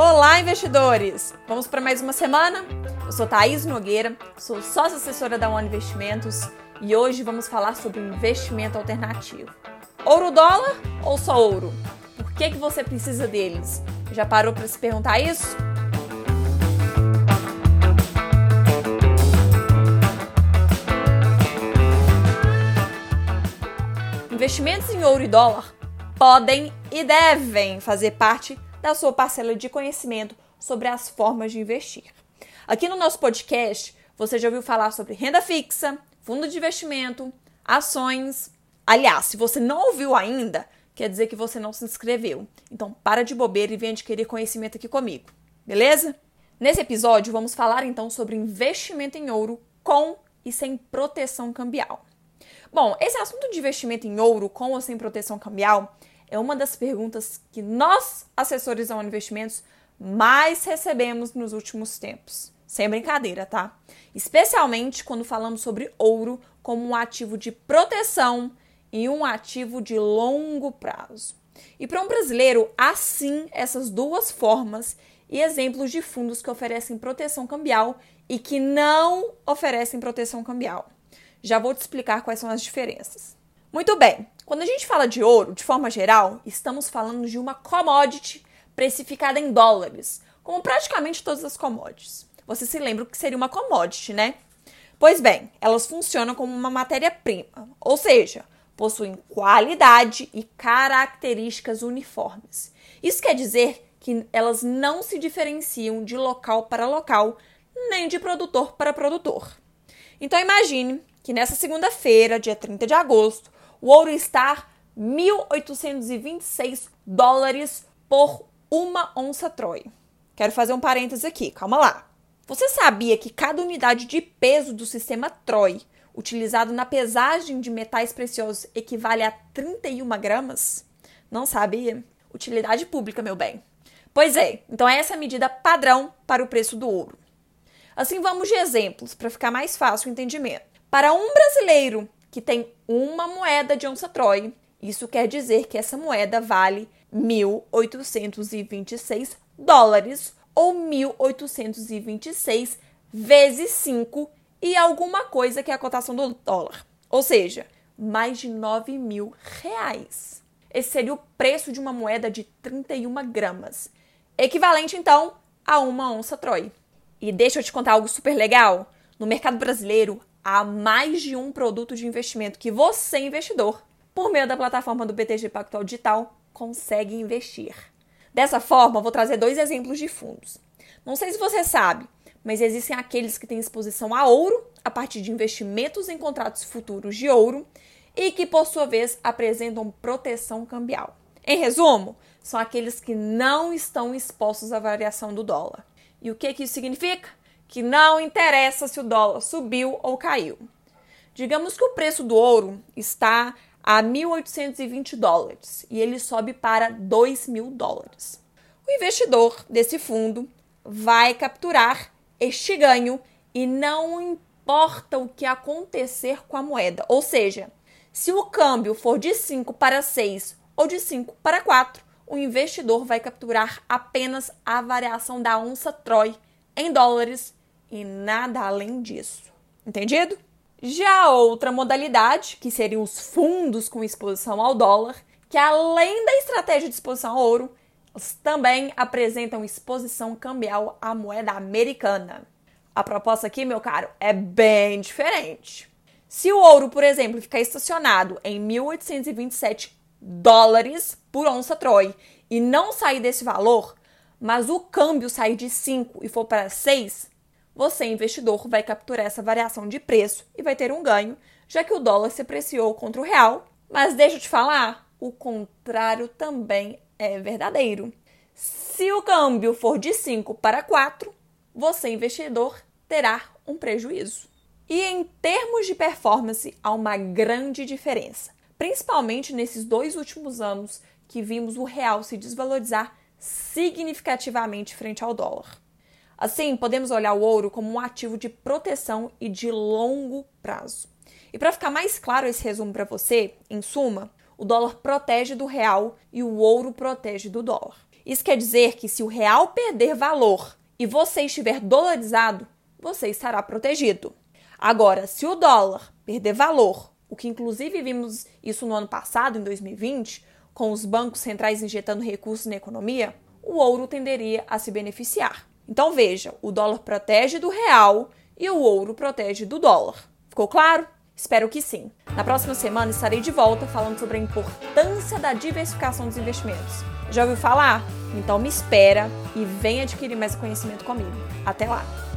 Olá, investidores! Vamos para mais uma semana? Eu sou Thaís Nogueira, sou sócia assessora da One Investimentos e hoje vamos falar sobre investimento alternativo. Ouro dólar ou só ouro? Por que, que você precisa deles? Já parou para se perguntar isso? Investimentos em ouro e dólar podem e devem fazer parte da sua parcela de conhecimento sobre as formas de investir. Aqui no nosso podcast, você já ouviu falar sobre renda fixa, fundo de investimento, ações. Aliás, se você não ouviu ainda, quer dizer que você não se inscreveu. Então, para de bobeira e vem adquirir conhecimento aqui comigo, beleza? Nesse episódio, vamos falar então sobre investimento em ouro com e sem proteção cambial. Bom, esse assunto de investimento em ouro com ou sem proteção cambial é uma das perguntas que nós, assessores da Investimentos, mais recebemos nos últimos tempos. Sem brincadeira, tá? Especialmente quando falamos sobre ouro como um ativo de proteção e um ativo de longo prazo. E para um brasileiro, há sim essas duas formas e exemplos de fundos que oferecem proteção cambial e que não oferecem proteção cambial. Já vou te explicar quais são as diferenças. Muito bem, quando a gente fala de ouro, de forma geral, estamos falando de uma commodity precificada em dólares, como praticamente todas as commodities. Você se lembra o que seria uma commodity, né? Pois bem, elas funcionam como uma matéria-prima, ou seja, possuem qualidade e características uniformes. Isso quer dizer que elas não se diferenciam de local para local, nem de produtor para produtor. Então imagine que nessa segunda-feira, dia 30 de agosto, o ouro está 1.826 dólares por uma onça Troy. Quero fazer um parênteses aqui, calma lá. Você sabia que cada unidade de peso do sistema Troy, utilizado na pesagem de metais preciosos, equivale a 31 gramas? Não sabia? Utilidade pública, meu bem. Pois é, então essa é a medida padrão para o preço do ouro. Assim vamos de exemplos, para ficar mais fácil o entendimento. Para um brasileiro que tem uma moeda de onça Troy. Isso quer dizer que essa moeda vale 1.826 dólares ou 1.826 vezes 5 e alguma coisa que é a cotação do dólar. Ou seja, mais de 9 mil reais. Esse seria o preço de uma moeda de 31 gramas, equivalente então a uma onça Troy. E deixa eu te contar algo super legal. No mercado brasileiro, há mais de um produto de investimento que você, investidor, por meio da plataforma do BTG Pactual Digital, consegue investir. Dessa forma, vou trazer dois exemplos de fundos. Não sei se você sabe, mas existem aqueles que têm exposição a ouro a partir de investimentos em contratos futuros de ouro e que, por sua vez, apresentam proteção cambial. Em resumo, são aqueles que não estão expostos à variação do dólar. E o que, que isso significa? Que não interessa se o dólar subiu ou caiu. Digamos que o preço do ouro está a 1.820 dólares e ele sobe para 2 mil dólares. O investidor desse fundo vai capturar este ganho e não importa o que acontecer com a moeda. Ou seja, se o câmbio for de 5 para 6 ou de 5 para 4, o investidor vai capturar apenas a variação da onça Troy em dólares e nada além disso. Entendido? Já outra modalidade, que seriam os fundos com exposição ao dólar, que além da estratégia de exposição ao ouro, também apresentam exposição cambial à moeda americana. A proposta aqui, meu caro, é bem diferente. Se o ouro, por exemplo, ficar estacionado em 1.827 dólares por onça Troy e não sair desse valor, mas o câmbio sair de 5 e for para 6, você, investidor, vai capturar essa variação de preço e vai ter um ganho, já que o dólar se apreciou contra o real. Mas deixa eu te falar, o contrário também é verdadeiro. Se o câmbio for de 5 para 4, você, investidor, terá um prejuízo. E em termos de performance, há uma grande diferença, principalmente nesses dois últimos anos que vimos o real se desvalorizar significativamente frente ao dólar. Assim, podemos olhar o ouro como um ativo de proteção e de longo prazo. E para ficar mais claro esse resumo para você, em suma, o dólar protege do real e o ouro protege do dólar. Isso quer dizer que se o real perder valor e você estiver dolarizado, você estará protegido. Agora, se o dólar perder valor, o que inclusive vimos isso no ano passado, em 2020, com os bancos centrais injetando recursos na economia, o ouro tenderia a se beneficiar. Então veja, o dólar protege do real e o ouro protege do dólar. Ficou claro? Espero que sim. Na próxima semana estarei de volta falando sobre a importância da diversificação dos investimentos. Já ouviu falar? Então me espera e vem adquirir mais conhecimento comigo. Até lá!